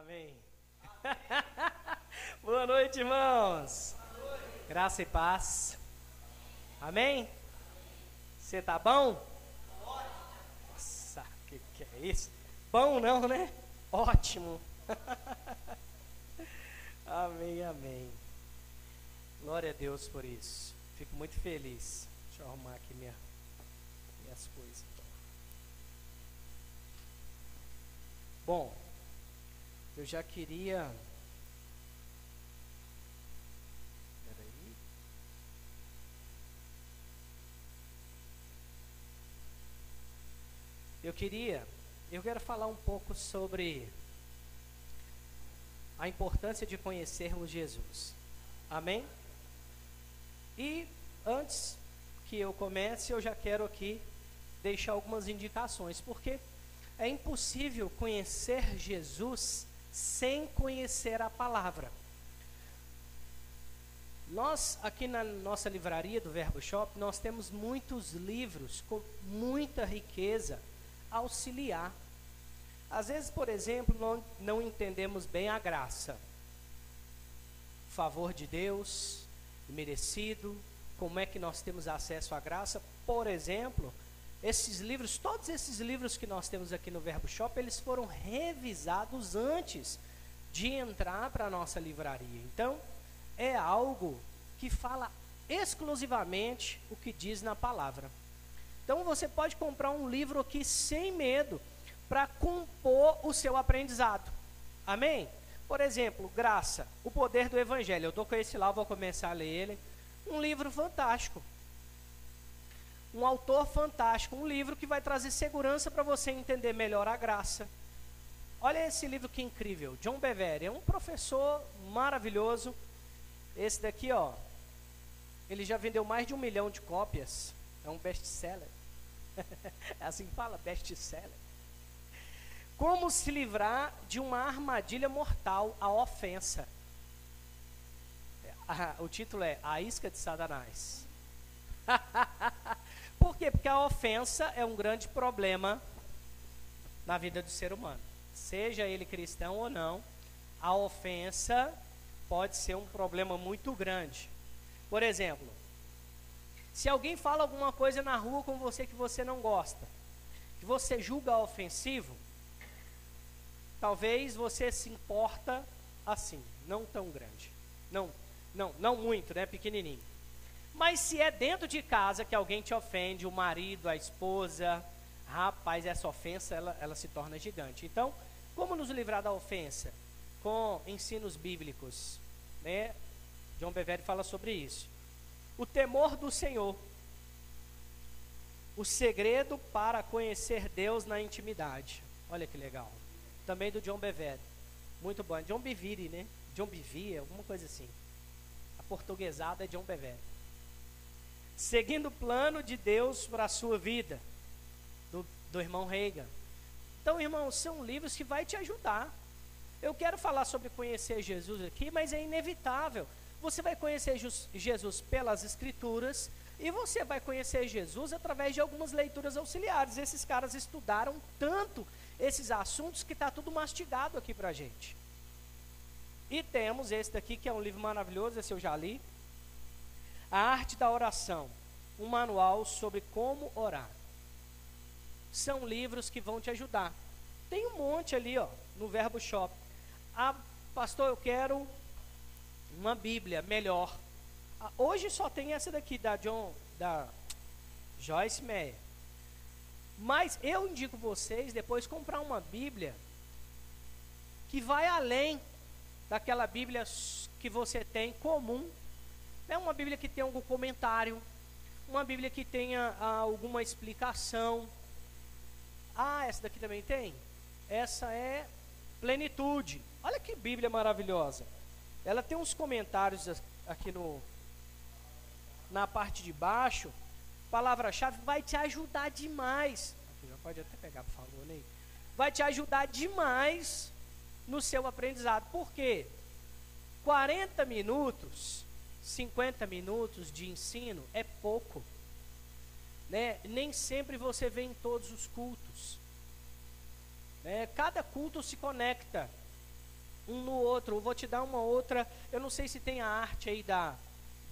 Amém. Boa noite, irmãos. Boa noite. Graça e paz. Amém? Você tá bom? Nossa, que que é isso? Bom não, né? Ótimo. amém, amém. Glória a Deus por isso. Fico muito feliz. Deixa eu arrumar aqui minha, minhas coisas. Bom, eu já queria. Peraí. Eu queria. Eu quero falar um pouco sobre a importância de conhecermos Jesus. Amém? E antes que eu comece, eu já quero aqui deixar algumas indicações, porque é impossível conhecer Jesus sem conhecer a palavra. Nós, aqui na nossa livraria do Verbo Shop, nós temos muitos livros com muita riqueza auxiliar. Às vezes, por exemplo, não, não entendemos bem a graça. Favor de Deus, merecido, como é que nós temos acesso à graça. Por exemplo, esses livros, todos esses livros que nós temos aqui no Verbo Shop, eles foram revisados antes de entrar para a nossa livraria. Então, é algo que fala exclusivamente o que diz na palavra. Então, você pode comprar um livro aqui sem medo para compor o seu aprendizado. Amém? Por exemplo, Graça, o poder do Evangelho. Eu estou com esse lá, vou começar a ler ele. Um livro fantástico um autor fantástico, um livro que vai trazer segurança para você entender melhor a graça. Olha esse livro que incrível, John Bevere, é um professor maravilhoso. Esse daqui, ó, ele já vendeu mais de um milhão de cópias. É um best-seller. é assim que fala, best-seller. Como se livrar de uma armadilha mortal, a ofensa. O título é A Isca de Satanás. Por quê? Porque a ofensa é um grande problema na vida do ser humano. Seja ele cristão ou não, a ofensa pode ser um problema muito grande. Por exemplo, se alguém fala alguma coisa na rua com você que você não gosta, que você julga ofensivo, talvez você se importa assim, não tão grande. Não, não, não muito, né, pequenininho. Mas se é dentro de casa que alguém te ofende, o marido, a esposa, rapaz, essa ofensa ela, ela se torna gigante. Então, como nos livrar da ofensa? Com ensinos bíblicos. Né? João Bevere fala sobre isso. O temor do Senhor. O segredo para conhecer Deus na intimidade. Olha que legal. Também do John Bevere. Muito bom. John Biviri, né? John Biviri, alguma coisa assim. A portuguesada é John Bevere seguindo o plano de Deus para a sua vida, do, do irmão Reagan. Então, irmãos, são livros que vai te ajudar. Eu quero falar sobre conhecer Jesus aqui, mas é inevitável. Você vai conhecer Jesus pelas Escrituras e você vai conhecer Jesus através de algumas leituras auxiliares. Esses caras estudaram tanto esses assuntos que está tudo mastigado aqui para a gente. E temos esse daqui, que é um livro maravilhoso, esse eu já li, a Arte da Oração, um manual sobre como orar. São livros que vão te ajudar. Tem um monte ali, ó, no Verbo Shop. Ah, pastor, eu quero uma Bíblia melhor. Ah, hoje só tem essa daqui da John, da Joyce Meyer. Mas eu indico vocês depois comprar uma Bíblia que vai além daquela Bíblia que você tem comum é uma Bíblia que tem algum comentário, uma Bíblia que tenha ah, alguma explicação. Ah, essa daqui também tem? Essa é plenitude. Olha que Bíblia maravilhosa. Ela tem uns comentários aqui no na parte de baixo. Palavra-chave vai te ajudar demais. Aqui já pode até pegar, por favor, Ney. Vai te ajudar demais no seu aprendizado. Por quê? 40 minutos 50 minutos de ensino é pouco. Né? Nem sempre você vê em todos os cultos. Né? Cada culto se conecta um no outro. Eu vou te dar uma outra. Eu não sei se tem a arte aí da,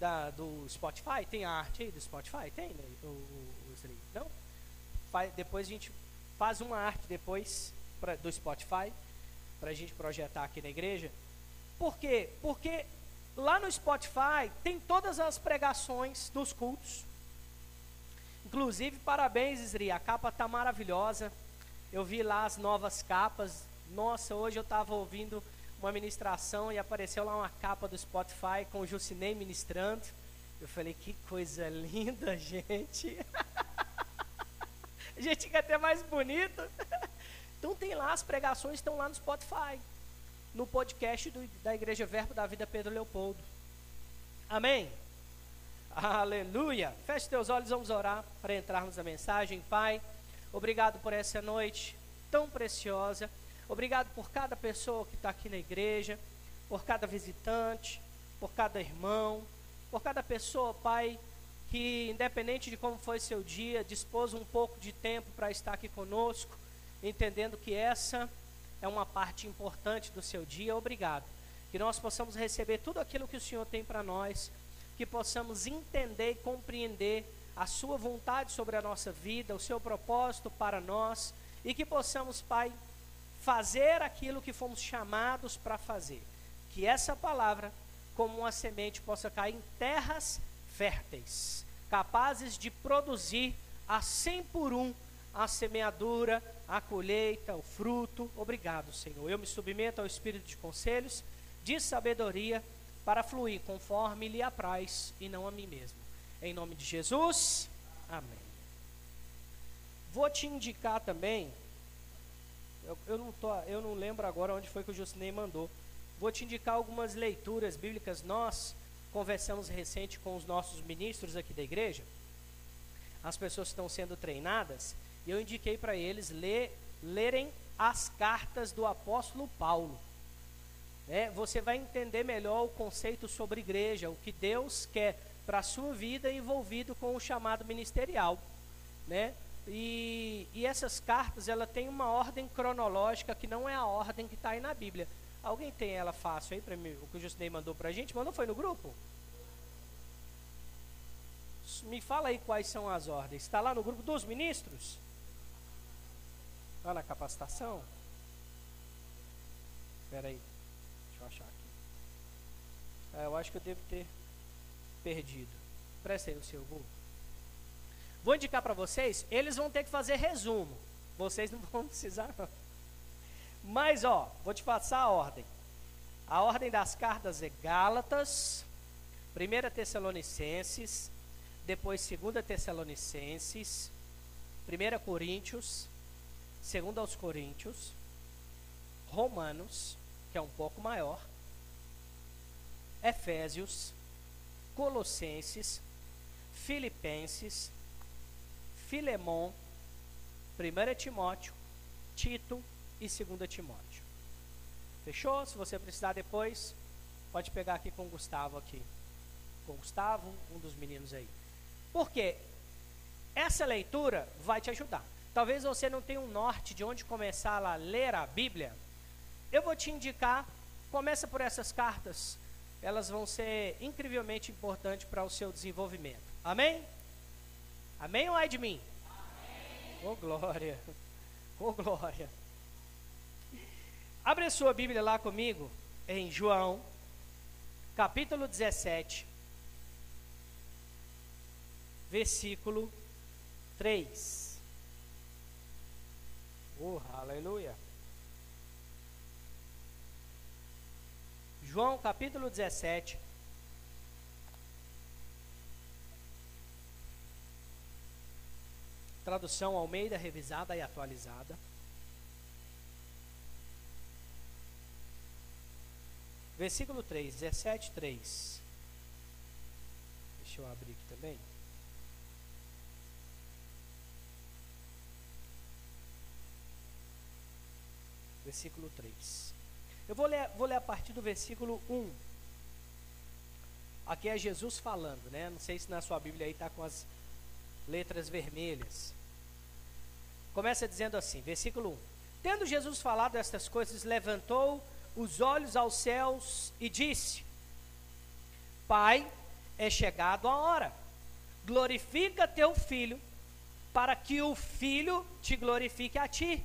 da do Spotify. Tem a arte aí do Spotify? Tem, né? O, o, não? Depois a gente faz uma arte depois pra, do Spotify para a gente projetar aqui na igreja. Por quê? Porque lá no Spotify tem todas as pregações dos cultos. Inclusive, parabéns, Isri, a capa tá maravilhosa. Eu vi lá as novas capas. Nossa, hoje eu estava ouvindo uma ministração e apareceu lá uma capa do Spotify com o Jucinei ministrando. Eu falei, que coisa linda, gente. a gente quer ter mais bonito. então tem lá, as pregações estão lá no Spotify no podcast do, da Igreja Verbo da Vida Pedro Leopoldo. Amém? Aleluia! Feche teus olhos, vamos orar para entrarmos na mensagem. Pai, obrigado por essa noite tão preciosa. Obrigado por cada pessoa que está aqui na igreja, por cada visitante, por cada irmão, por cada pessoa, Pai, que independente de como foi seu dia, dispôs um pouco de tempo para estar aqui conosco, entendendo que essa é uma parte importante do seu dia. Obrigado. Que nós possamos receber tudo aquilo que o Senhor tem para nós, que possamos entender e compreender a Sua vontade sobre a nossa vida, o seu propósito para nós, e que possamos, Pai, fazer aquilo que fomos chamados para fazer. Que essa palavra, como uma semente, possa cair em terras férteis, capazes de produzir a cem por um a semeadura, a colheita, o fruto. Obrigado, Senhor. Eu me submeto ao espírito de conselhos, de sabedoria, para fluir conforme lhe apraz e não a mim mesmo. Em nome de Jesus, amém. Vou te indicar também, eu, eu, não, tô, eu não lembro agora onde foi que o Jusinei mandou. Vou te indicar algumas leituras bíblicas. Nós conversamos recente com os nossos ministros aqui da igreja. As pessoas estão sendo treinadas e eu indiquei para eles ler, lerem as cartas do apóstolo Paulo. É, você vai entender melhor o conceito sobre igreja, o que Deus quer para a sua vida envolvido com o chamado ministerial. Né? E, e essas cartas, ela tem uma ordem cronológica que não é a ordem que está aí na Bíblia. Alguém tem ela fácil aí para mim? O que o Justinei mandou para a gente? Mandou foi no grupo? Me fala aí quais são as ordens. Está lá no grupo dos ministros? Lá na capacitação? Espera aí. Deixa eu achar aqui. É, eu acho que eu devo ter perdido. Presta aí o seu Google. Vou indicar para vocês, eles vão ter que fazer resumo. Vocês não vão precisar não. Mas ó, vou te passar a ordem. A ordem das cartas é Gálatas, 1 Tessalonicenses, depois 2 Tessalonicenses, 1 Coríntios, segundo aos Coríntios, Romanos, que é um pouco maior, Efésios, Colossenses, Filipenses, Filemon, 1 Timóteo, Tito e 2 Timóteo. Fechou? Se você precisar depois, pode pegar aqui com o Gustavo aqui. Com o Gustavo, um dos meninos aí. Porque essa leitura vai te ajudar. Talvez você não tenha um norte de onde começar a ler a Bíblia. Eu vou te indicar, começa por essas cartas. Elas vão ser incrivelmente importantes para o seu desenvolvimento. Amém? Amém ou ai de mim? Amém. Oh glória. Oh glória. Abre a sua Bíblia lá comigo em João, capítulo 17, versículo 3. Oh, aleluia. João capítulo 17. Tradução Almeida revisada e atualizada. Versículo 3, 17, 3. Deixa eu abrir aqui também. Versículo 3. Eu vou ler, vou ler a partir do versículo 1. Aqui é Jesus falando, né? Não sei se na sua Bíblia aí está com as letras vermelhas. Começa dizendo assim, versículo 1. Tendo Jesus falado estas coisas, levantou os olhos aos céus e disse: Pai, é chegado a hora, glorifica teu filho, para que o filho te glorifique a ti.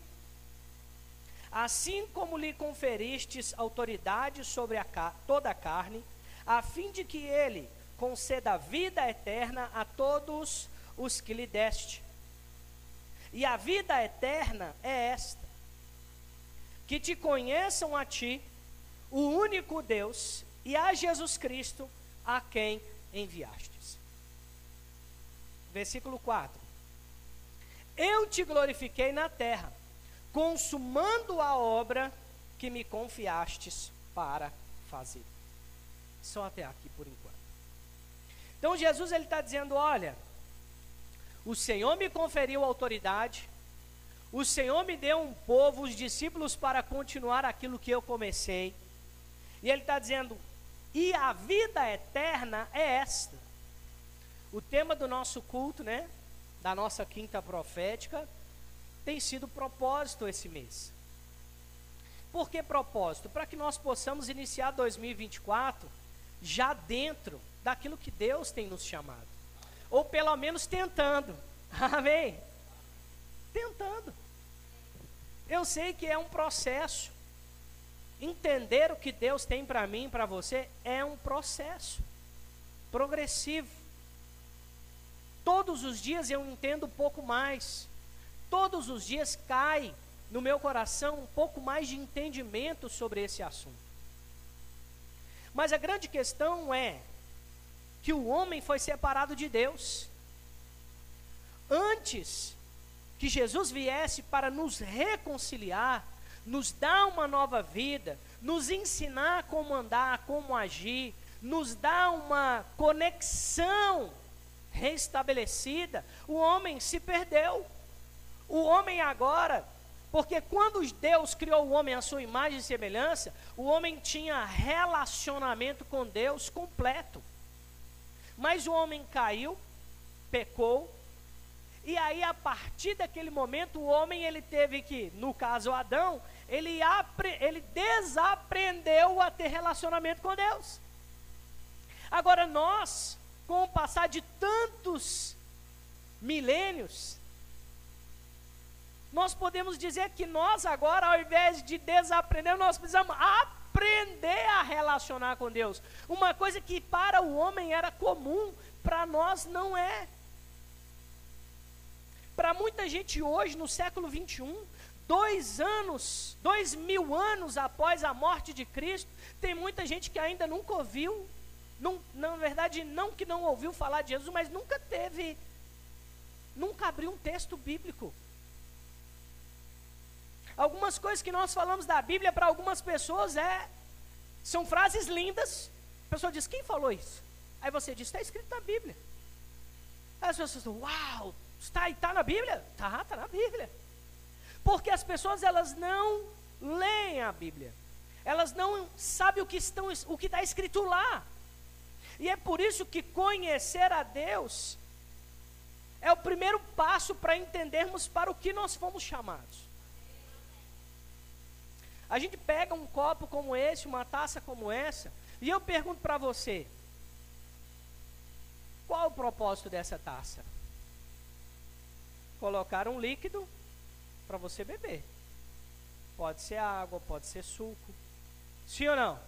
Assim como lhe conferistes autoridade sobre a toda a carne, a fim de que ele conceda vida eterna a todos os que lhe deste. E a vida eterna é esta: que te conheçam a ti, o único Deus, e a Jesus Cristo, a quem enviastes. Versículo 4: Eu te glorifiquei na terra, consumando a obra que me confiastes para fazer. Só até aqui por enquanto. Então Jesus ele está dizendo: olha, o Senhor me conferiu autoridade, o Senhor me deu um povo, os discípulos, para continuar aquilo que eu comecei. E Ele está dizendo: e a vida eterna é esta. O tema do nosso culto, né? Da nossa quinta profética, tem sido propósito esse mês. Por que propósito? Para que nós possamos iniciar 2024 já dentro daquilo que Deus tem nos chamado. Ou pelo menos tentando. Amém? Tentando. Eu sei que é um processo. Entender o que Deus tem para mim, para você, é um processo progressivo. Todos os dias eu entendo um pouco mais. Todos os dias cai no meu coração um pouco mais de entendimento sobre esse assunto. Mas a grande questão é que o homem foi separado de Deus. Antes que Jesus viesse para nos reconciliar, nos dar uma nova vida, nos ensinar como andar, como agir, nos dar uma conexão restabelecida, o homem se perdeu. O homem agora, porque quando Deus criou o homem à sua imagem e semelhança, o homem tinha relacionamento com Deus completo. Mas o homem caiu, pecou, e aí a partir daquele momento o homem ele teve que, no caso Adão, ele, ele desaprendeu a ter relacionamento com Deus. Agora nós, com o passar de tantos milênios, nós podemos dizer que nós agora, ao invés de desaprender, nós precisamos aprender a relacionar com Deus. Uma coisa que para o homem era comum, para nós não é. Para muita gente hoje, no século 21, dois anos, dois mil anos após a morte de Cristo, tem muita gente que ainda nunca ouviu, não, na verdade, não que não ouviu falar de Jesus, mas nunca teve, nunca abriu um texto bíblico. Algumas coisas que nós falamos da Bíblia para algumas pessoas é são frases lindas. A pessoa diz: "Quem falou isso?" Aí você diz: "Está escrito na Bíblia." Aí as pessoas dizem: "Uau, está está na Bíblia?" Tá, está na Bíblia. Porque as pessoas elas não leem a Bíblia. Elas não sabem o que estão o que está escrito lá. E é por isso que conhecer a Deus é o primeiro passo para entendermos para o que nós fomos chamados. A gente pega um copo como esse, uma taça como essa, e eu pergunto para você: qual o propósito dessa taça? Colocar um líquido para você beber. Pode ser água, pode ser suco. Sim ou não?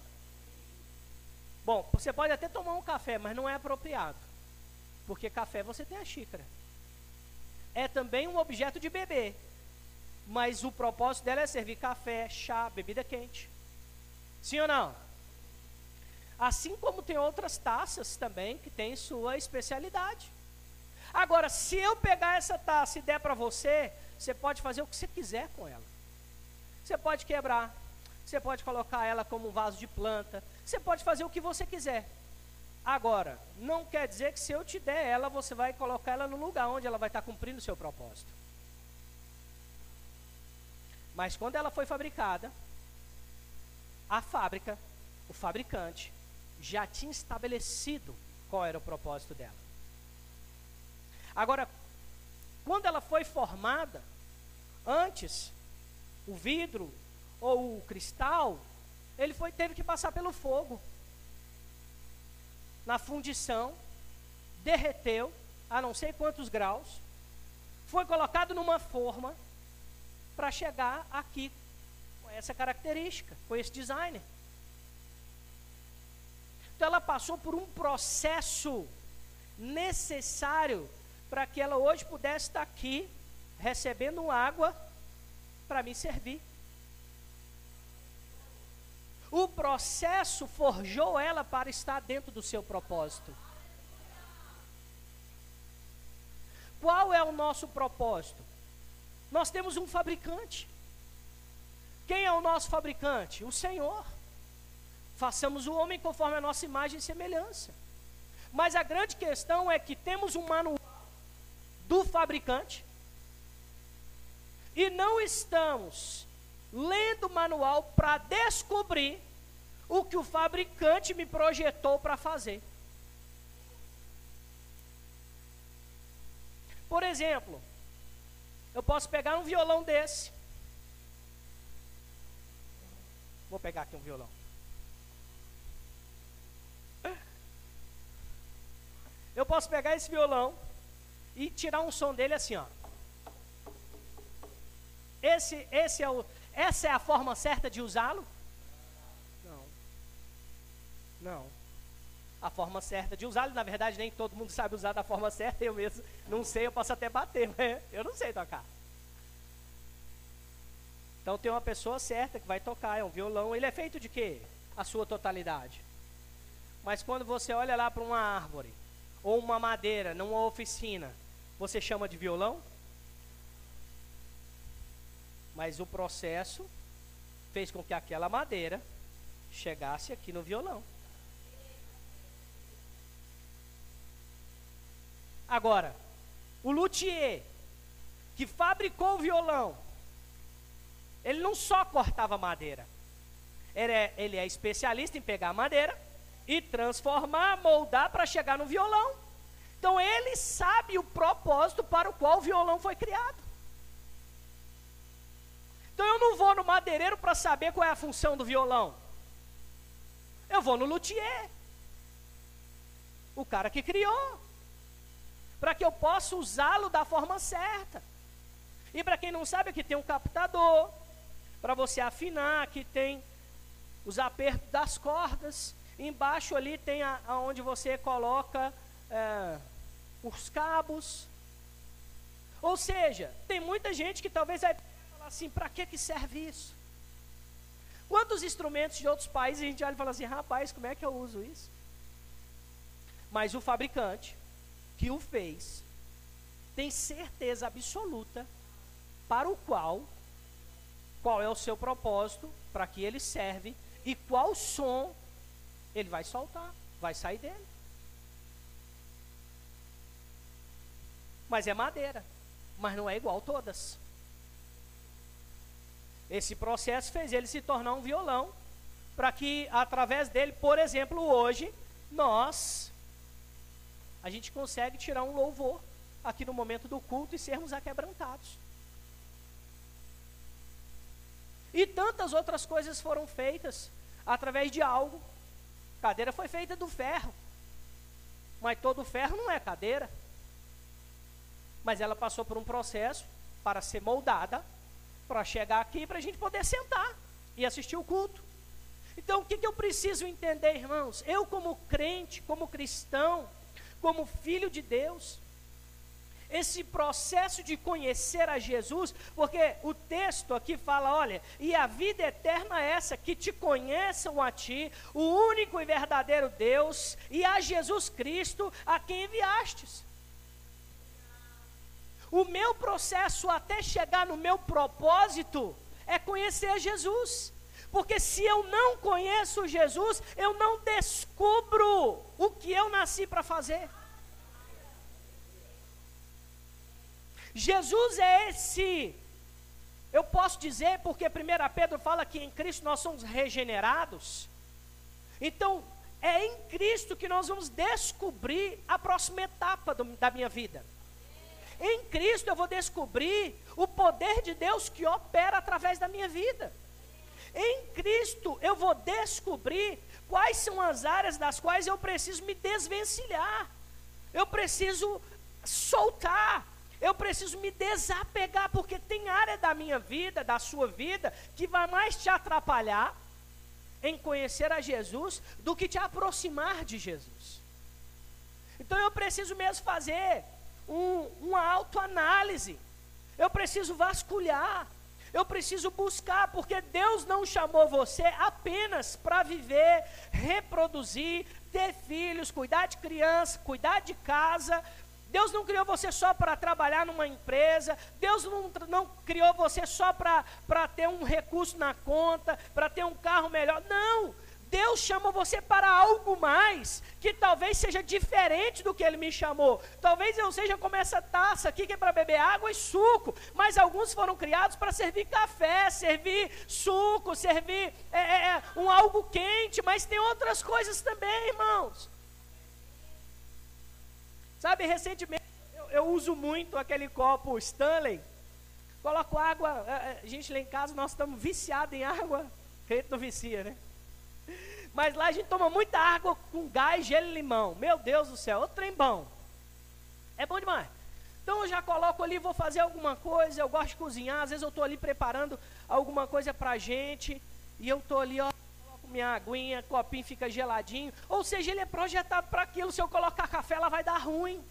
Bom, você pode até tomar um café, mas não é apropriado. Porque café você tem a xícara. É também um objeto de beber mas o propósito dela é servir café, chá, bebida quente. Sim ou não? Assim como tem outras taças também que têm sua especialidade. Agora, se eu pegar essa taça e der para você, você pode fazer o que você quiser com ela. Você pode quebrar, você pode colocar ela como um vaso de planta, você pode fazer o que você quiser. Agora, não quer dizer que se eu te der ela, você vai colocar ela no lugar onde ela vai estar cumprindo o seu propósito. Mas quando ela foi fabricada, a fábrica, o fabricante, já tinha estabelecido qual era o propósito dela. Agora, quando ela foi formada, antes, o vidro ou o cristal, ele foi, teve que passar pelo fogo. Na fundição, derreteu a não sei quantos graus, foi colocado numa forma para chegar aqui com essa característica, com esse designer. Então ela passou por um processo necessário para que ela hoje pudesse estar aqui recebendo água para me servir. O processo forjou ela para estar dentro do seu propósito. Qual é o nosso propósito? Nós temos um fabricante. Quem é o nosso fabricante? O Senhor. Façamos o homem conforme a nossa imagem e semelhança. Mas a grande questão é que temos um manual do fabricante e não estamos lendo o manual para descobrir o que o fabricante me projetou para fazer. Por exemplo, eu posso pegar um violão desse. Vou pegar aqui um violão. Eu posso pegar esse violão e tirar um som dele assim, ó. Esse, esse é o, essa é a forma certa de usá-lo? Não. Não. A forma certa de usá-lo, na verdade, nem todo mundo sabe usar da forma certa, eu mesmo não sei, eu posso até bater, mas eu não sei tocar. Então tem uma pessoa certa que vai tocar, é um violão, ele é feito de quê? A sua totalidade. Mas quando você olha lá para uma árvore, ou uma madeira, numa oficina, você chama de violão? Mas o processo fez com que aquela madeira chegasse aqui no violão. Agora, o luthier que fabricou o violão, ele não só cortava madeira, ele é, ele é especialista em pegar madeira e transformar, moldar para chegar no violão. Então ele sabe o propósito para o qual o violão foi criado. Então eu não vou no madeireiro para saber qual é a função do violão. Eu vou no luthier. O cara que criou. Para que eu possa usá-lo da forma certa. E para quem não sabe, aqui tem um captador. Para você afinar, aqui tem os apertos das cordas. Embaixo ali tem a, aonde você coloca é, os cabos. Ou seja, tem muita gente que talvez vai assim, para que, que serve isso? Quantos instrumentos de outros países a gente olha e fala assim, rapaz, como é que eu uso isso? Mas o fabricante que o fez tem certeza absoluta para o qual, qual é o seu propósito, para que ele serve e qual som ele vai soltar, vai sair dele. Mas é madeira, mas não é igual todas. Esse processo fez ele se tornar um violão, para que através dele, por exemplo, hoje, nós a gente consegue tirar um louvor aqui no momento do culto e sermos aquebrantados. E tantas outras coisas foram feitas através de algo. Cadeira foi feita do ferro. Mas todo ferro não é cadeira. Mas ela passou por um processo para ser moldada para chegar aqui para a gente poder sentar e assistir o culto. Então, o que, que eu preciso entender, irmãos? Eu, como crente, como cristão, como filho de Deus, esse processo de conhecer a Jesus, porque o texto aqui fala: olha, e a vida eterna é essa, que te conheçam a ti, o único e verdadeiro Deus, e a Jesus Cristo, a quem enviastes. O meu processo até chegar no meu propósito é conhecer Jesus. Porque se eu não conheço Jesus, eu não descubro o que eu nasci para fazer. Jesus é esse, eu posso dizer, porque 1 Pedro fala que em Cristo nós somos regenerados. Então, é em Cristo que nós vamos descobrir a próxima etapa do, da minha vida. Em Cristo eu vou descobrir o poder de Deus que opera através da minha vida. Em Cristo eu vou descobrir quais são as áreas das quais eu preciso me desvencilhar. Eu preciso soltar. Eu preciso me desapegar, porque tem área da minha vida, da sua vida, que vai mais te atrapalhar em conhecer a Jesus do que te aproximar de Jesus. Então eu preciso mesmo fazer um, uma autoanálise. Eu preciso vasculhar. Eu preciso buscar, porque Deus não chamou você apenas para viver, reproduzir, ter filhos, cuidar de criança, cuidar de casa. Deus não criou você só para trabalhar numa empresa. Deus não, não criou você só para ter um recurso na conta, para ter um carro melhor. Não! Deus chama você para algo mais, que talvez seja diferente do que Ele me chamou. Talvez eu seja como essa taça aqui, que é para beber água e suco, mas alguns foram criados para servir café, servir suco, servir é, é, é, um algo quente, mas tem outras coisas também, irmãos. Sabe, recentemente eu, eu uso muito aquele copo Stanley, coloco água, é, é, a gente lá em casa, nós estamos viciados em água, crente não vicia, né? Mas lá a gente toma muita água com gás, gelo e limão. Meu Deus do céu, outro trem bom. É bom demais. Então eu já coloco ali, vou fazer alguma coisa, eu gosto de cozinhar, às vezes eu estou ali preparando alguma coisa para a gente, e eu estou ali, ó, coloco minha aguinha, copinho fica geladinho. Ou seja, ele é projetado para aquilo, se eu colocar café, ela vai dar ruim.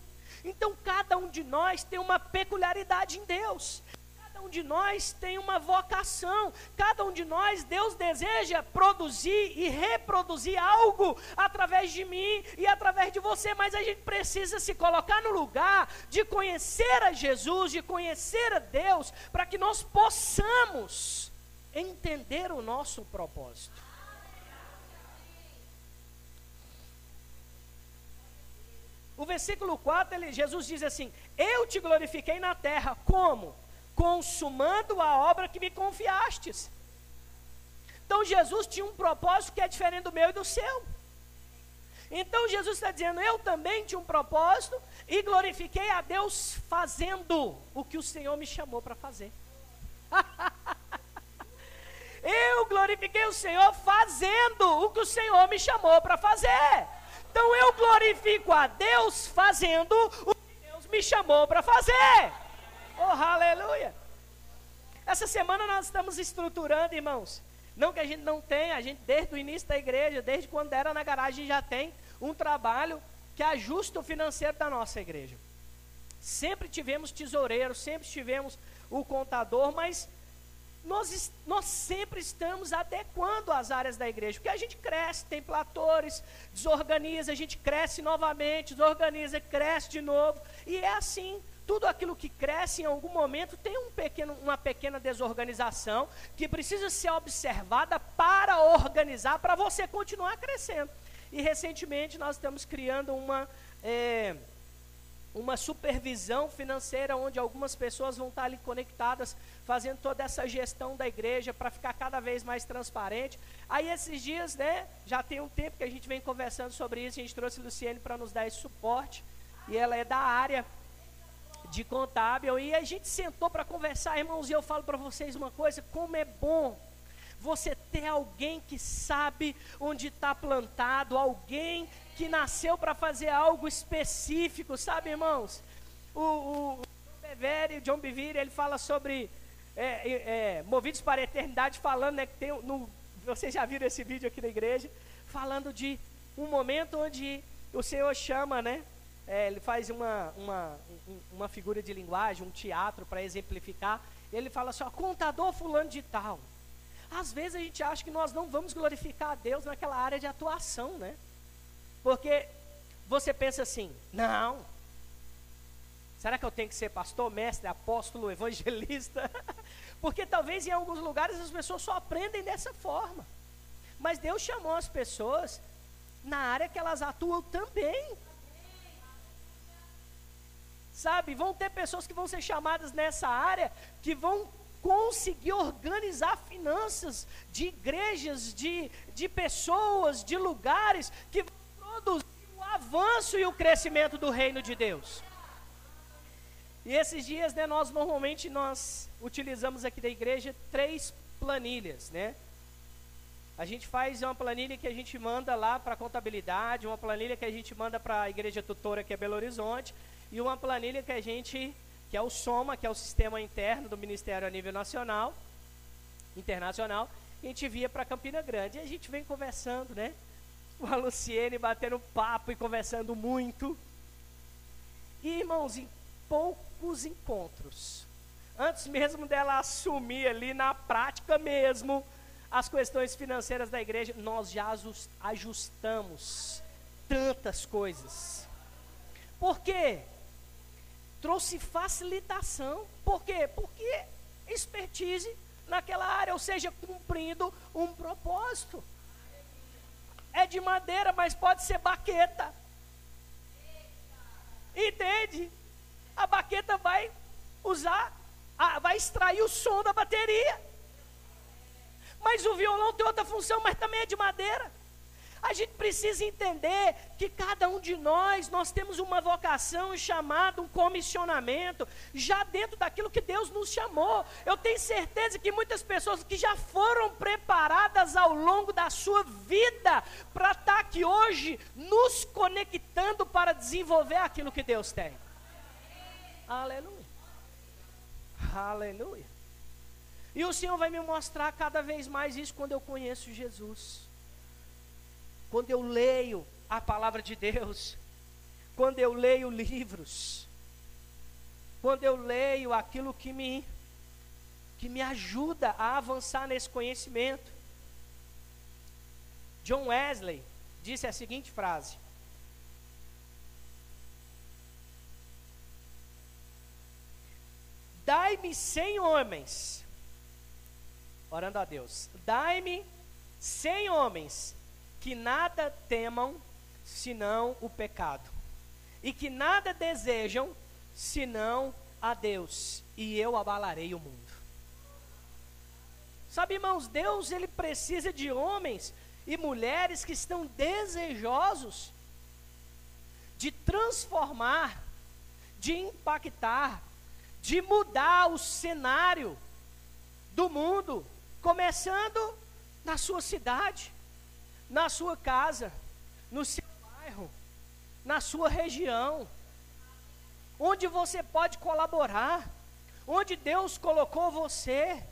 Então cada um de nós tem uma peculiaridade em Deus um de nós tem uma vocação, cada um de nós, Deus deseja produzir e reproduzir algo através de mim e através de você, mas a gente precisa se colocar no lugar de conhecer a Jesus, de conhecer a Deus, para que nós possamos entender o nosso propósito. O versículo 4, ele, Jesus diz assim: Eu te glorifiquei na terra, como? Consumando a obra que me confiastes. Então Jesus tinha um propósito que é diferente do meu e do seu. Então Jesus está dizendo: Eu também tinha um propósito e glorifiquei a Deus fazendo o que o Senhor me chamou para fazer. eu glorifiquei o Senhor fazendo o que o Senhor me chamou para fazer. Então eu glorifico a Deus fazendo o que Deus me chamou para fazer. Oh, aleluia! Essa semana nós estamos estruturando, irmãos. Não que a gente não tenha, a gente desde o início da igreja, desde quando era na garagem, já tem um trabalho que ajusta o financeiro da nossa igreja. Sempre tivemos tesoureiro, sempre tivemos o contador, mas nós, nós sempre estamos adequando as áreas da igreja, porque a gente cresce, tem platores, desorganiza, a gente cresce novamente, desorganiza, cresce de novo, e é assim tudo aquilo que cresce em algum momento tem um pequeno, uma pequena desorganização que precisa ser observada para organizar, para você continuar crescendo. E recentemente nós estamos criando uma, é, uma supervisão financeira onde algumas pessoas vão estar ali conectadas, fazendo toda essa gestão da igreja para ficar cada vez mais transparente. Aí esses dias, né, já tem um tempo que a gente vem conversando sobre isso, a gente trouxe a Luciene para nos dar esse suporte, e ela é da área de contábil e a gente sentou para conversar, irmãos, e eu falo para vocês uma coisa: como é bom você ter alguém que sabe onde está plantado, alguém que nasceu para fazer algo específico, sabe, irmãos? O, o, o Bevere, o John Bevere, ele fala sobre é, é, movidos para a eternidade, falando, né, que tem, no, vocês já viram esse vídeo aqui na igreja, falando de um momento onde o Senhor chama, né, é, ele faz uma, uma, uma figura de linguagem, um teatro para exemplificar. Ele fala assim: ó, contador fulano de tal. Às vezes a gente acha que nós não vamos glorificar a Deus naquela área de atuação, né? Porque você pensa assim: não. Será que eu tenho que ser pastor, mestre, apóstolo, evangelista? Porque talvez em alguns lugares as pessoas só aprendem dessa forma. Mas Deus chamou as pessoas na área que elas atuam também. Sabe, vão ter pessoas que vão ser chamadas nessa área que vão conseguir organizar finanças de igrejas, de, de pessoas, de lugares que vão produzir o avanço e o crescimento do reino de Deus. E esses dias, né, nós normalmente nós utilizamos aqui da igreja três planilhas, né? A gente faz uma planilha que a gente manda lá para contabilidade, uma planilha que a gente manda para a igreja tutora que é Belo Horizonte e uma planilha que a gente que é o SOMA, que é o sistema interno do Ministério a nível nacional, internacional, a gente via para Campina Grande. E a gente vem conversando, né? Com a Luciene batendo papo e conversando muito. E, irmãos, em poucos encontros, antes mesmo dela assumir ali na prática mesmo as questões financeiras da igreja, nós já ajustamos tantas coisas. Por quê? Trouxe facilitação. Por quê? Porque expertise naquela área, ou seja, cumprindo um propósito. É de madeira, mas pode ser baqueta. Entende? A baqueta vai usar, vai extrair o som da bateria. Mas o violão tem outra função, mas também é de madeira. A gente precisa entender que cada um de nós, nós temos uma vocação, um chamado, um comissionamento, já dentro daquilo que Deus nos chamou. Eu tenho certeza que muitas pessoas que já foram preparadas ao longo da sua vida para estar tá aqui hoje, nos conectando para desenvolver aquilo que Deus tem. Aleluia. Aleluia. E o Senhor vai me mostrar cada vez mais isso quando eu conheço Jesus. Quando eu leio a palavra de Deus. Quando eu leio livros. Quando eu leio aquilo que me que me ajuda a avançar nesse conhecimento. John Wesley disse a seguinte frase: Dai-me cem homens orando a Deus: Dai-me cem homens que nada temam senão o pecado, e que nada desejam senão a Deus, e eu abalarei o mundo. Sabe, irmãos, Deus ele precisa de homens e mulheres que estão desejosos de transformar, de impactar, de mudar o cenário do mundo, Começando na sua cidade, na sua casa, no seu bairro, na sua região, onde você pode colaborar, onde Deus colocou você.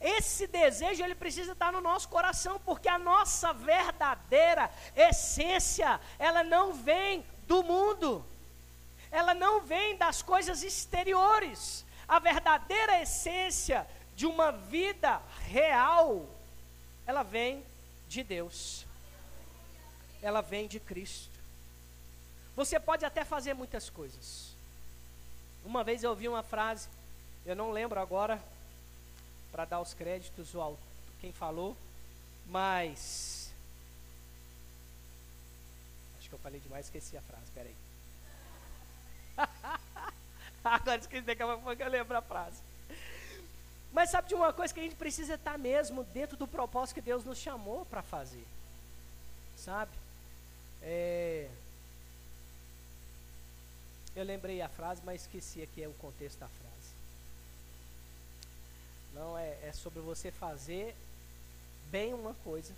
Esse desejo ele precisa estar no nosso coração, porque a nossa verdadeira essência, ela não vem do mundo. Ela não vem das coisas exteriores. A verdadeira essência de uma vida real, ela vem de Deus. Ela vem de Cristo. Você pode até fazer muitas coisas. Uma vez eu ouvi uma frase, eu não lembro agora, para dar os créditos ao quem falou, mas. Acho que eu falei demais, esqueci a frase, peraí. agora esqueci, pouco eu lembro a frase. Mas sabe de uma coisa que a gente precisa estar mesmo dentro do propósito que Deus nos chamou para fazer. Sabe? É... Eu lembrei a frase, mas esqueci aqui o contexto da frase. Não, é, é sobre você fazer bem uma coisa.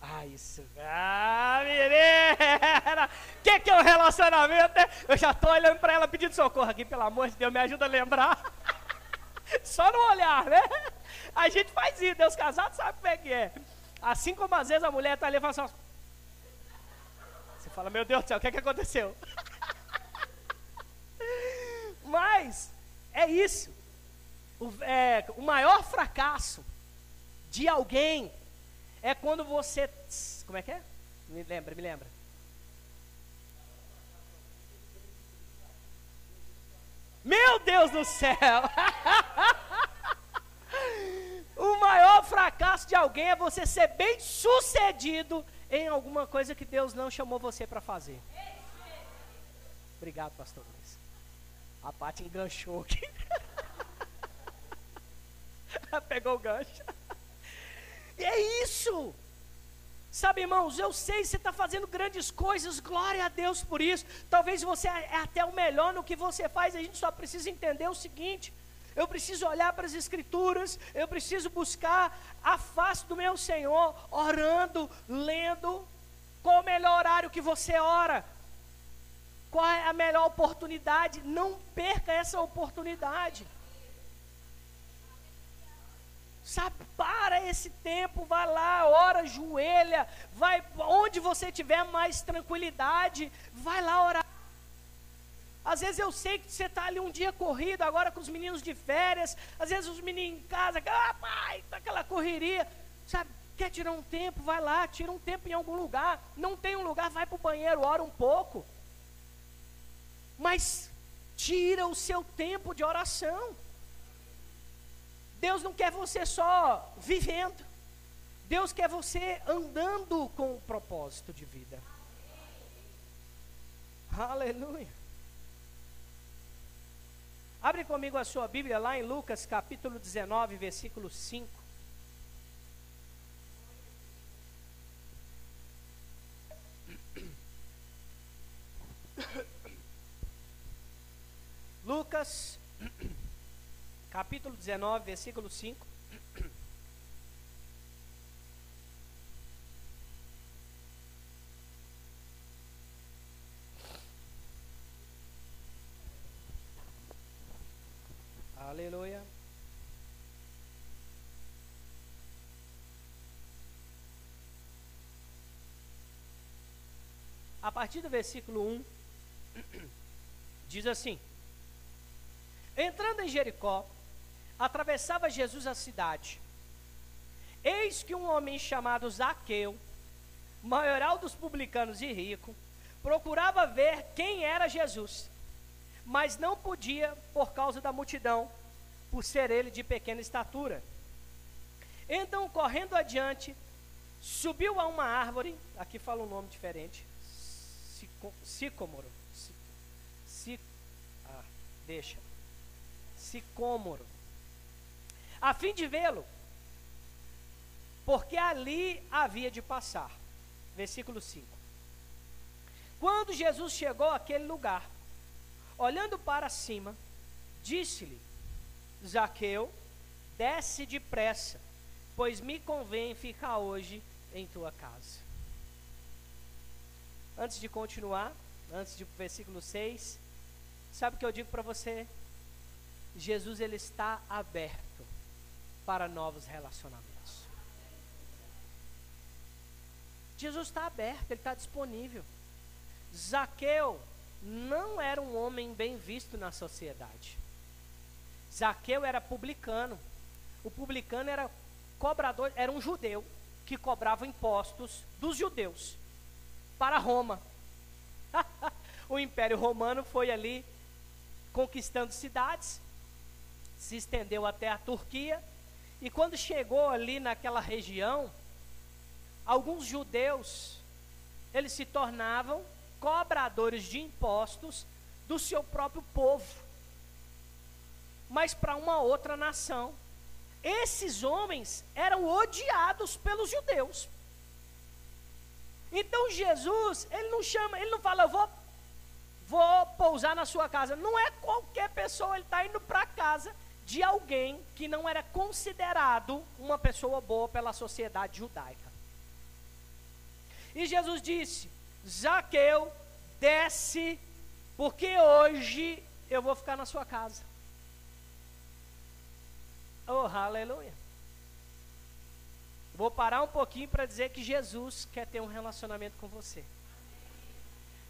Ah, isso. Ah, menina! O que, que é um relacionamento, né? Eu já estou olhando para ela pedindo socorro aqui, pelo amor de Deus, me ajuda a lembrar. Só no olhar, né? A gente faz isso, Deus casado sabe como é que é. Assim como às vezes a mulher está ali e fala assim, você fala, meu Deus do céu, o que, é que aconteceu? Mas, é isso. O, é, o maior fracasso de alguém é quando você. Como é que é? Me lembra, me lembra. Meu Deus do céu! o maior fracasso de alguém é você ser bem sucedido em alguma coisa que Deus não chamou você para fazer. Obrigado, pastor Luiz. A Paty enganchou aqui. Pegou o gancho. É isso. Sabe, irmãos, eu sei que você está fazendo grandes coisas, glória a Deus por isso. Talvez você é até o melhor no que você faz, a gente só precisa entender o seguinte: eu preciso olhar para as Escrituras, eu preciso buscar a face do meu Senhor, orando, lendo. Qual o melhor horário que você ora? Qual é a melhor oportunidade? Não perca essa oportunidade. Sabe, para esse tempo, vai lá, ora, joelha, vai onde você tiver mais tranquilidade, vai lá orar. Às vezes eu sei que você está ali um dia corrido, agora com os meninos de férias, às vezes os meninos em casa, ah, pai, tá aquela correria, sabe? Quer tirar um tempo, vai lá, tira um tempo em algum lugar. Não tem um lugar, vai para o banheiro, ora um pouco. Mas tira o seu tempo de oração. Deus não quer você só vivendo. Deus quer você andando com um propósito de vida. Aleluia. Abre comigo a sua Bíblia lá em Lucas capítulo 19, versículo 5. Lucas capítulo 19, versículo 5. Aleluia. A partir do versículo 1, diz assim: Entrando em Jericó, atravessava Jesus a cidade. Eis que um homem chamado Zaqueu, maioral dos publicanos e rico, procurava ver quem era Jesus, mas não podia por causa da multidão, por ser ele de pequena estatura. Então, correndo adiante, subiu a uma árvore, aqui fala um nome diferente, sicômoro, ah, deixa, sicômoro, a fim de vê-lo, porque ali havia de passar. Versículo 5. Quando Jesus chegou àquele lugar, olhando para cima, disse-lhe: Zaqueu, desce depressa, pois me convém ficar hoje em tua casa. Antes de continuar, antes de versículo 6, sabe o que eu digo para você? Jesus ele está aberto para novos relacionamentos. Jesus está aberto, ele está disponível. Zaqueu não era um homem bem visto na sociedade. Zaqueu era publicano. O publicano era cobrador, era um judeu que cobrava impostos dos judeus para Roma. o Império Romano foi ali conquistando cidades, se estendeu até a Turquia, e quando chegou ali naquela região, alguns judeus, eles se tornavam cobradores de impostos do seu próprio povo mas para uma outra nação. Esses homens eram odiados pelos judeus. Então Jesus, ele não chama, ele não fala, eu vou, vou pousar na sua casa. Não é qualquer pessoa, ele está indo para casa de alguém que não era considerado uma pessoa boa pela sociedade judaica. E Jesus disse: Zaqueu, desce, porque hoje eu vou ficar na sua casa. Oh, aleluia. Vou parar um pouquinho para dizer que Jesus quer ter um relacionamento com você.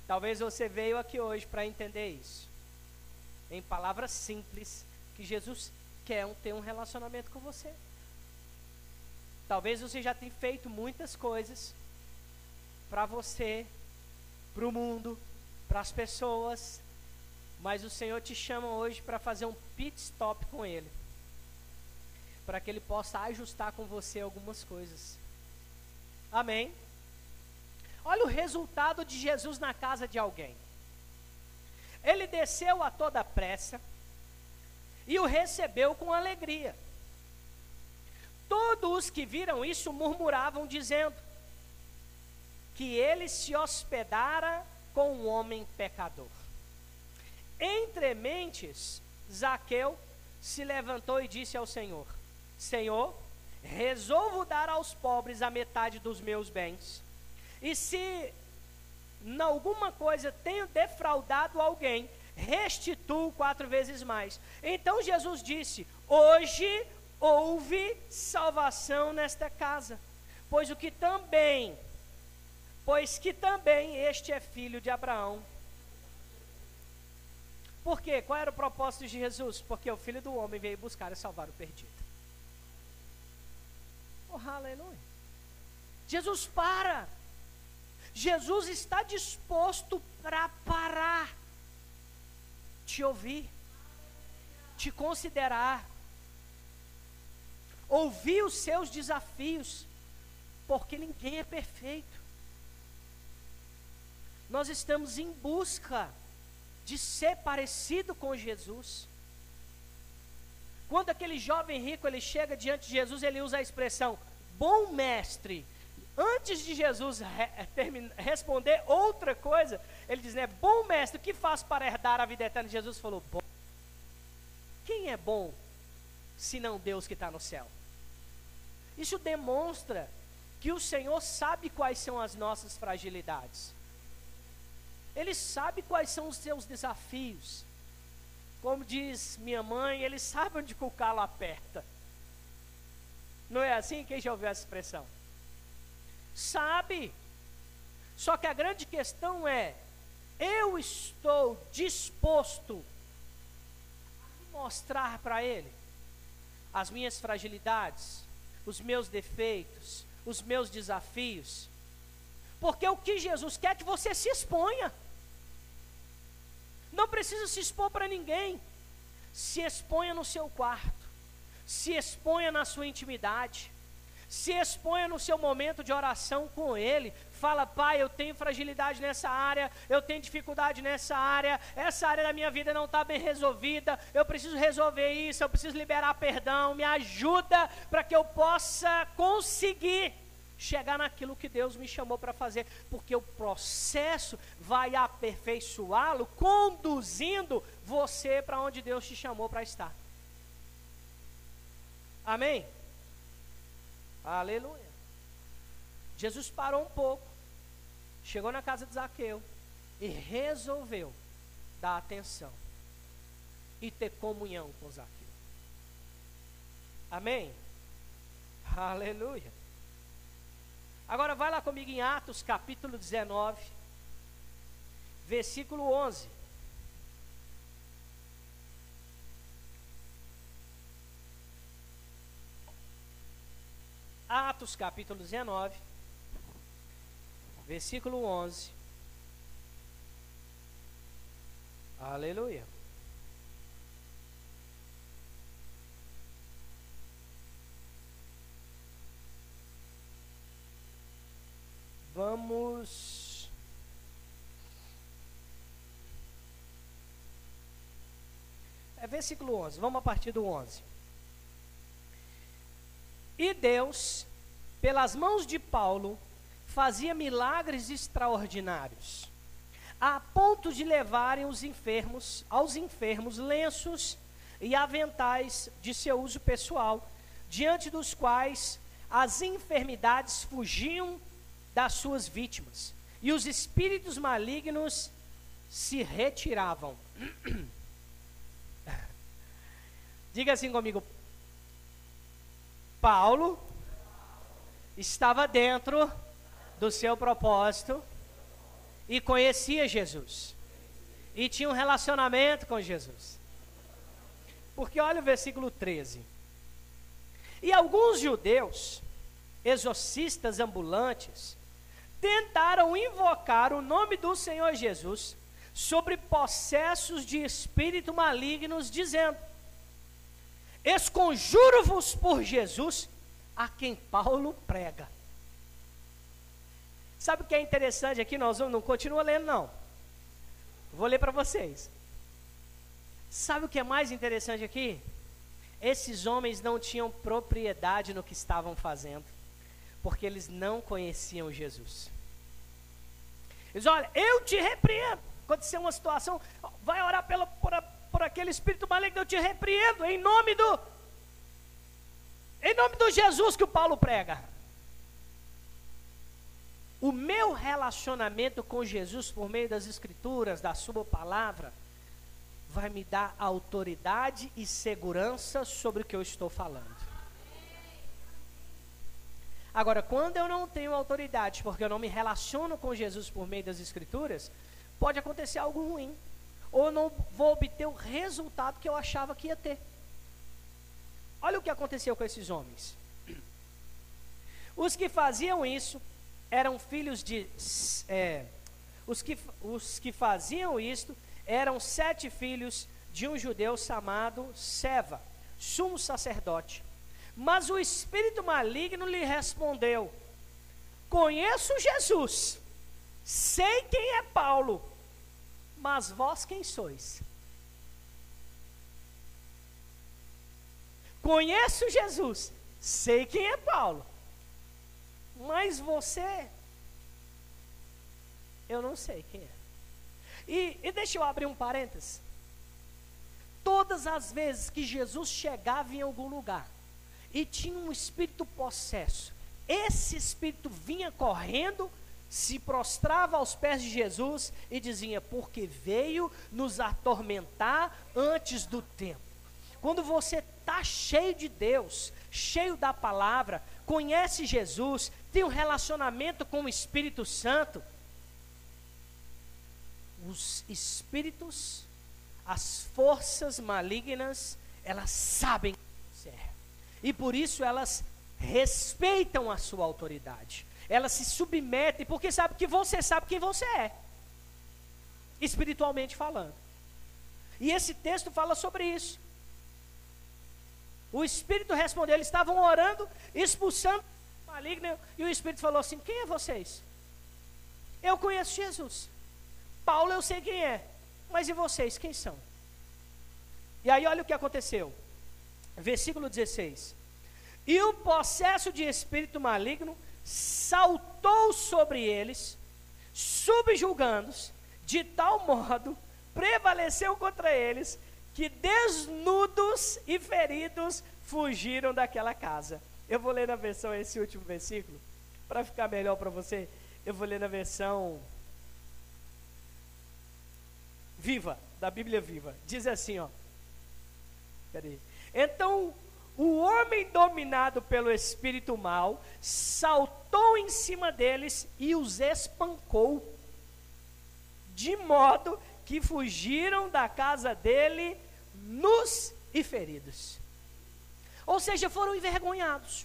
Talvez você veio aqui hoje para entender isso. Em palavras simples, que Jesus quer ter um relacionamento com você. Talvez você já tenha feito muitas coisas para você, para o mundo, para as pessoas, mas o Senhor te chama hoje para fazer um pit stop com Ele para que Ele possa ajustar com você algumas coisas. Amém? Olha o resultado de Jesus na casa de alguém. Ele desceu a toda pressa e o recebeu com alegria. Todos os que viram isso murmuravam, dizendo que ele se hospedara com um homem pecador. Entre mentes, Zaqueu se levantou e disse ao Senhor: Senhor, resolvo dar aos pobres a metade dos meus bens. E se em alguma coisa tenho defraudado alguém, restituo quatro vezes mais. Então Jesus disse: Hoje houve salvação nesta casa, pois o que também, pois que também este é filho de Abraão. Por quê? Qual era o propósito de Jesus? Porque o filho do homem veio buscar e salvar o perdido. Oh, aleluia. Jesus para. Jesus está disposto para parar, te ouvir, te considerar, ouvir os seus desafios, porque ninguém é perfeito. Nós estamos em busca de ser parecido com Jesus. Quando aquele jovem rico ele chega diante de Jesus, ele usa a expressão bom mestre. Antes de Jesus eh, responder outra coisa, ele diz, né, bom mestre, o que faz para herdar a vida eterna? Jesus falou, bom. Quem é bom, senão Deus que está no céu? Isso demonstra que o Senhor sabe quais são as nossas fragilidades. Ele sabe quais são os seus desafios. Como diz minha mãe, ele sabe onde o calo aperta. Não é assim? Quem já ouviu essa expressão? Sabe. Só que a grande questão é: eu estou disposto a mostrar para ele as minhas fragilidades, os meus defeitos, os meus desafios. Porque o que Jesus quer é que você se exponha. Não precisa se expor para ninguém. Se exponha no seu quarto. Se exponha na sua intimidade. Se exponha no seu momento de oração com Ele. Fala, Pai, eu tenho fragilidade nessa área, eu tenho dificuldade nessa área, essa área da minha vida não está bem resolvida, eu preciso resolver isso, eu preciso liberar perdão, me ajuda para que eu possa conseguir chegar naquilo que Deus me chamou para fazer, porque o processo vai aperfeiçoá-lo, conduzindo você para onde Deus te chamou para estar. Amém? Aleluia. Jesus parou um pouco, chegou na casa de Zaqueu e resolveu dar atenção e ter comunhão com Zaqueu. Amém? Aleluia. Agora vai lá comigo em Atos capítulo 19, versículo 11. Atos capítulo 19, versículo 11. Aleluia. Vamos. É versículo 11, vamos a partir do 11. E Deus, pelas mãos de Paulo, fazia milagres extraordinários, a ponto de levarem os enfermos, aos enfermos lenços e aventais de seu uso pessoal, diante dos quais as enfermidades fugiam das suas vítimas, e os espíritos malignos se retiravam. Diga assim comigo: Paulo estava dentro do seu propósito e conhecia Jesus. E tinha um relacionamento com Jesus. Porque olha o versículo 13. E alguns judeus, exorcistas ambulantes, tentaram invocar o nome do Senhor Jesus sobre possessos de espírito malignos, dizendo: Esconjuro-vos por Jesus, a quem Paulo prega. Sabe o que é interessante aqui? Nós vamos, não continua lendo, não. Vou ler para vocês. Sabe o que é mais interessante aqui? Esses homens não tinham propriedade no que estavam fazendo porque eles não conheciam Jesus. Eles olha, eu te repreendo. Aconteceu uma situação, vai orar pela, por, por aquele espírito maligno: Eu te repreendo em nome do. Em nome do Jesus que o Paulo prega. O meu relacionamento com Jesus por meio das Escrituras, da Sua palavra, vai me dar autoridade e segurança sobre o que eu estou falando. Agora, quando eu não tenho autoridade, porque eu não me relaciono com Jesus por meio das Escrituras, pode acontecer algo ruim. Ou não vou obter o resultado que eu achava que ia ter. Olha o que aconteceu com esses homens. Os que faziam isso eram filhos de. É, os, que, os que faziam isto eram sete filhos de um judeu chamado Seva, sumo sacerdote. Mas o espírito maligno lhe respondeu: Conheço Jesus, sei quem é Paulo, mas vós quem sois? Conheço Jesus, sei quem é Paulo, mas você, eu não sei quem é. E, e deixa eu abrir um parênteses. Todas as vezes que Jesus chegava em algum lugar e tinha um espírito possesso, esse espírito vinha correndo se prostrava aos pés de Jesus e dizia: Porque veio nos atormentar antes do tempo. Quando você está cheio de Deus, cheio da palavra, conhece Jesus, tem um relacionamento com o Espírito Santo, os espíritos, as forças malignas, elas sabem quem você é. E por isso elas respeitam a sua autoridade ela se submete, porque sabe que você sabe quem você é, espiritualmente falando. E esse texto fala sobre isso. O Espírito respondeu, eles estavam orando, expulsando o maligno, e o Espírito falou assim: Quem é vocês? Eu conheço Jesus. Paulo eu sei quem é, mas e vocês, quem são? E aí olha o que aconteceu. Versículo 16. E o processo de espírito maligno saltou sobre eles, subjulgando-os, de tal modo prevaleceu contra eles, que desnudos e feridos fugiram daquela casa. Eu vou ler na versão esse último versículo, para ficar melhor para você. Eu vou ler na versão viva, da Bíblia viva. Diz assim, ó. Peraí. Então o homem dominado pelo espírito mal saltou em cima deles e os espancou, de modo que fugiram da casa dele nus e feridos. Ou seja, foram envergonhados.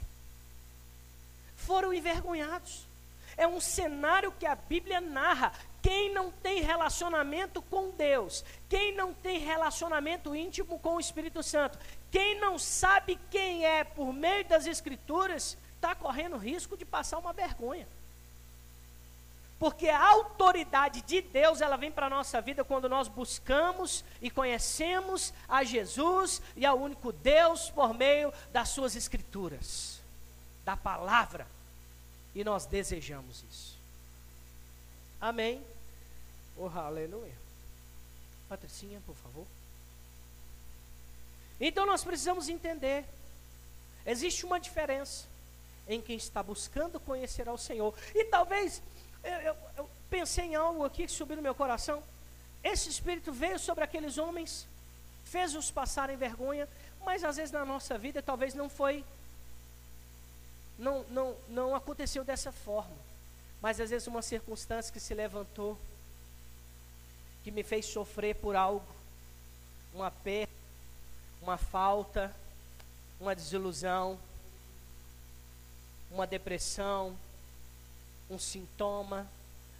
Foram envergonhados. É um cenário que a Bíblia narra. Quem não tem relacionamento com Deus, quem não tem relacionamento íntimo com o Espírito Santo, quem não sabe quem é por meio das Escrituras, está correndo risco de passar uma vergonha. Porque a autoridade de Deus, ela vem para a nossa vida quando nós buscamos e conhecemos a Jesus e ao único Deus por meio das suas escrituras, da palavra. E nós desejamos isso. Amém. Oh, aleluia. Patricinha, por favor. Então nós precisamos entender: existe uma diferença em quem está buscando conhecer ao Senhor. E talvez, eu, eu, eu pensei em algo aqui que subiu no meu coração. Esse Espírito veio sobre aqueles homens, fez-os passarem vergonha, mas às vezes na nossa vida talvez não foi, não, não, não aconteceu dessa forma. Mas às vezes uma circunstância que se levantou, que me fez sofrer por algo, uma perda, uma falta, uma desilusão, uma depressão, um sintoma,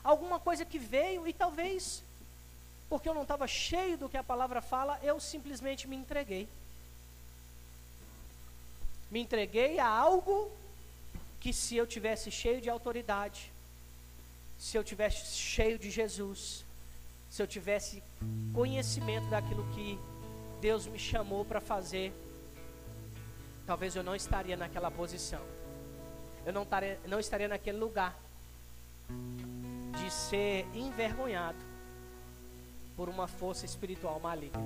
alguma coisa que veio e talvez, porque eu não estava cheio do que a palavra fala, eu simplesmente me entreguei. Me entreguei a algo que se eu tivesse cheio de autoridade, se eu tivesse cheio de Jesus, se eu tivesse conhecimento daquilo que Deus me chamou para fazer, talvez eu não estaria naquela posição. Eu não estaria, não estaria naquele lugar de ser envergonhado por uma força espiritual maligna.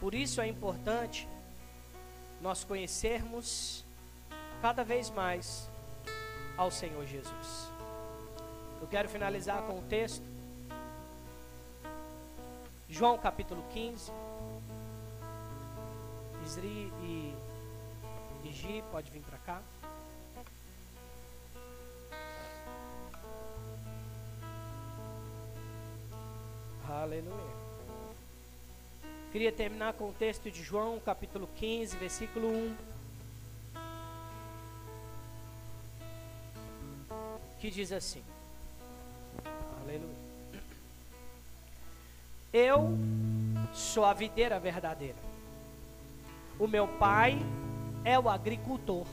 Por isso é importante nós conhecermos cada vez mais ao Senhor Jesus. Eu quero finalizar com o um texto João capítulo 15. Isri e, e pode vir para cá. Aleluia. Queria terminar com o texto de João, capítulo 15, versículo 1. Que diz assim: Aleluia. Eu sou a videira verdadeira. O meu pai é o agricultor.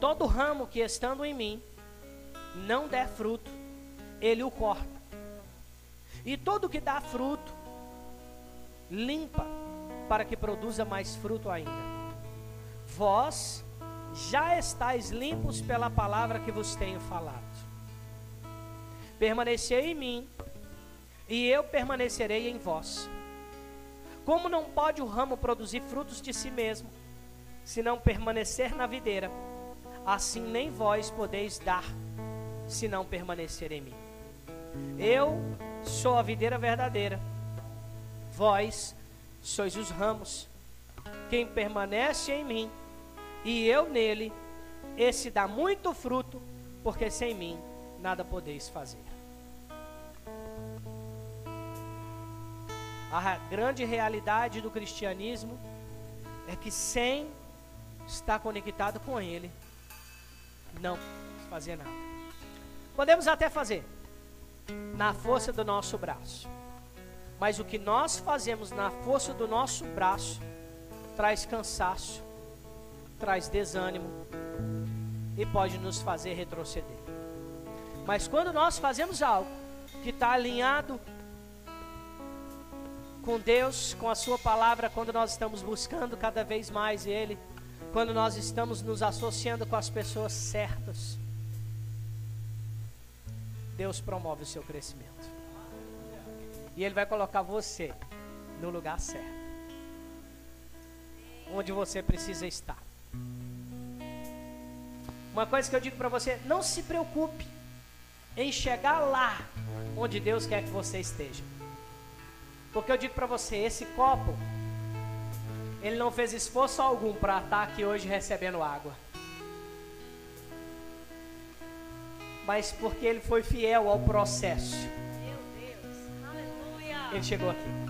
Todo ramo que estando em mim não der fruto, ele o corta. E todo que dá fruto, limpa, para que produza mais fruto ainda. Vós já estáis limpos pela palavra que vos tenho falado. Permanecei em mim, e eu permanecerei em vós. Como não pode o ramo produzir frutos de si mesmo, se não permanecer na videira, assim nem vós podeis dar, se não permanecer em mim. Eu sou a videira verdadeira, vós sois os ramos. Quem permanece em mim e eu nele, esse dá muito fruto, porque sem mim nada podeis fazer. A grande realidade do cristianismo é que sem estar conectado com Ele, não fazer nada. Podemos até fazer na força do nosso braço, mas o que nós fazemos na força do nosso braço traz cansaço, traz desânimo e pode nos fazer retroceder. Mas quando nós fazemos algo que está alinhado com Deus, com a Sua palavra, quando nós estamos buscando cada vez mais Ele, quando nós estamos nos associando com as pessoas certas, Deus promove o seu crescimento. E Ele vai colocar você no lugar certo, onde você precisa estar. Uma coisa que eu digo para você: não se preocupe em chegar lá onde Deus quer que você esteja. Porque eu digo para você, esse copo, ele não fez esforço algum para estar aqui hoje recebendo água. Mas porque ele foi fiel ao processo. Meu Deus, aleluia. Ele chegou aqui.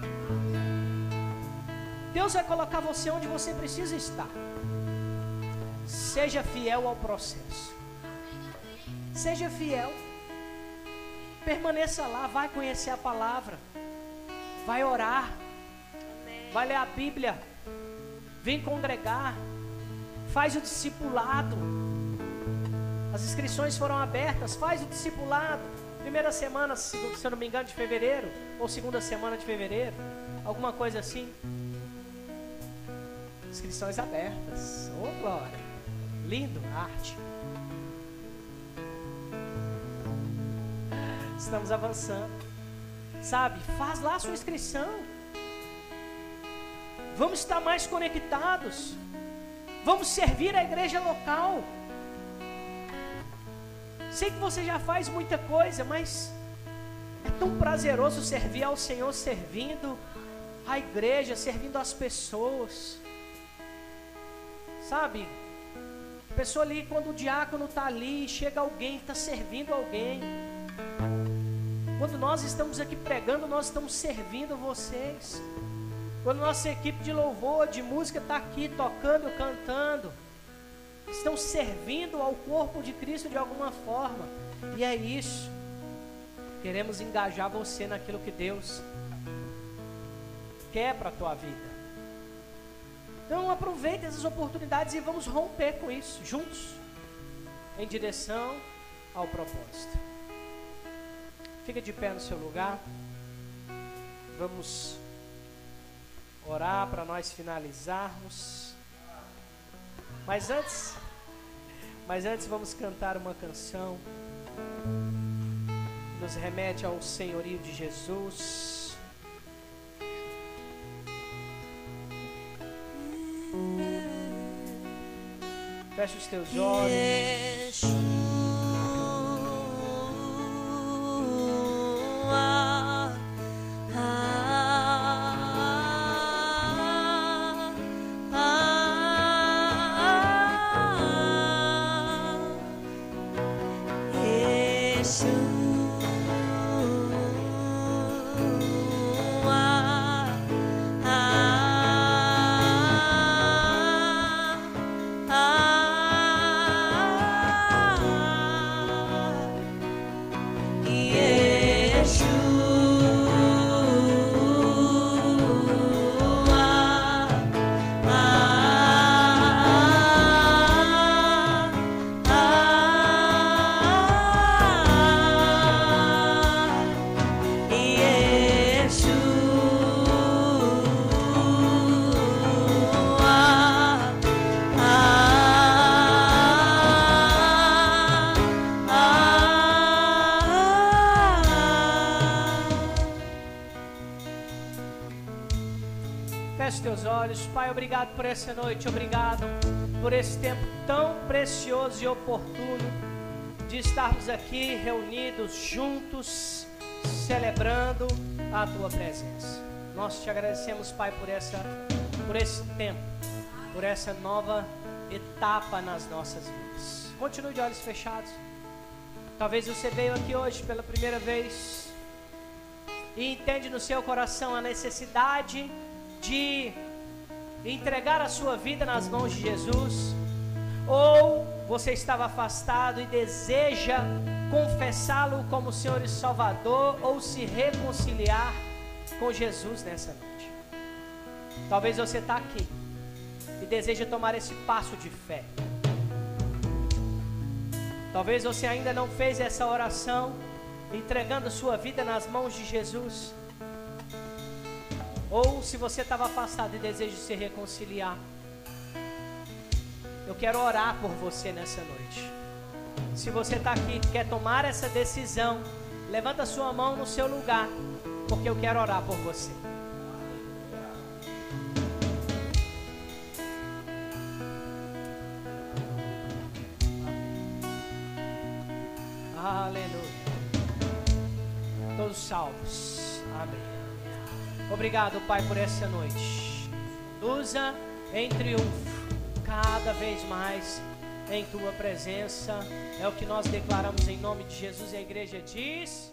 Deus vai colocar você onde você precisa estar. Seja fiel ao processo. Seja fiel. Permaneça lá, vai conhecer a palavra vai orar, vai ler a Bíblia, vem congregar, faz o discipulado. As inscrições foram abertas, faz o discipulado. Primeira semana, se eu não me engano, de fevereiro, ou segunda semana de fevereiro, alguma coisa assim. Inscrições abertas. Ô oh, glória! Lindo, arte. Estamos avançando. Sabe? Faz lá a sua inscrição. Vamos estar mais conectados. Vamos servir a igreja local. Sei que você já faz muita coisa, mas é tão prazeroso servir ao Senhor servindo a igreja, servindo as pessoas. Sabe? A pessoa ali, quando o diácono está ali, chega alguém, está servindo alguém. Quando nós estamos aqui pregando, nós estamos servindo vocês. Quando nossa equipe de louvor, de música está aqui tocando, cantando, estão servindo ao corpo de Cristo de alguma forma. E é isso. Queremos engajar você naquilo que Deus quer para a tua vida. Então aproveite essas oportunidades e vamos romper com isso juntos, em direção ao propósito. Fica de pé no seu lugar. Vamos orar para nós finalizarmos. Mas antes, mas antes vamos cantar uma canção que nos remete ao senhorio de Jesus. Feche os teus olhos. É por essa noite, obrigado por esse tempo tão precioso e oportuno de estarmos aqui reunidos juntos, celebrando a tua presença. Nós te agradecemos, Pai, por essa por esse tempo, por essa nova etapa nas nossas vidas. Continue de olhos fechados. Talvez você veio aqui hoje pela primeira vez e entende no seu coração a necessidade de entregar a sua vida nas mãos de Jesus, ou você estava afastado e deseja confessá-lo como Senhor e Salvador, ou se reconciliar com Jesus nessa noite. Talvez você está aqui e deseja tomar esse passo de fé. Talvez você ainda não fez essa oração, entregando sua vida nas mãos de Jesus. Ou se você estava afastado e deseja se reconciliar, eu quero orar por você nessa noite. Se você está aqui quer tomar essa decisão, levanta sua mão no seu lugar, porque eu quero orar por você. Aleluia. Todos salvos. Obrigado, Pai, por essa noite. Usa em triunfo, cada vez mais em tua presença. É o que nós declaramos em nome de Jesus. E a igreja diz.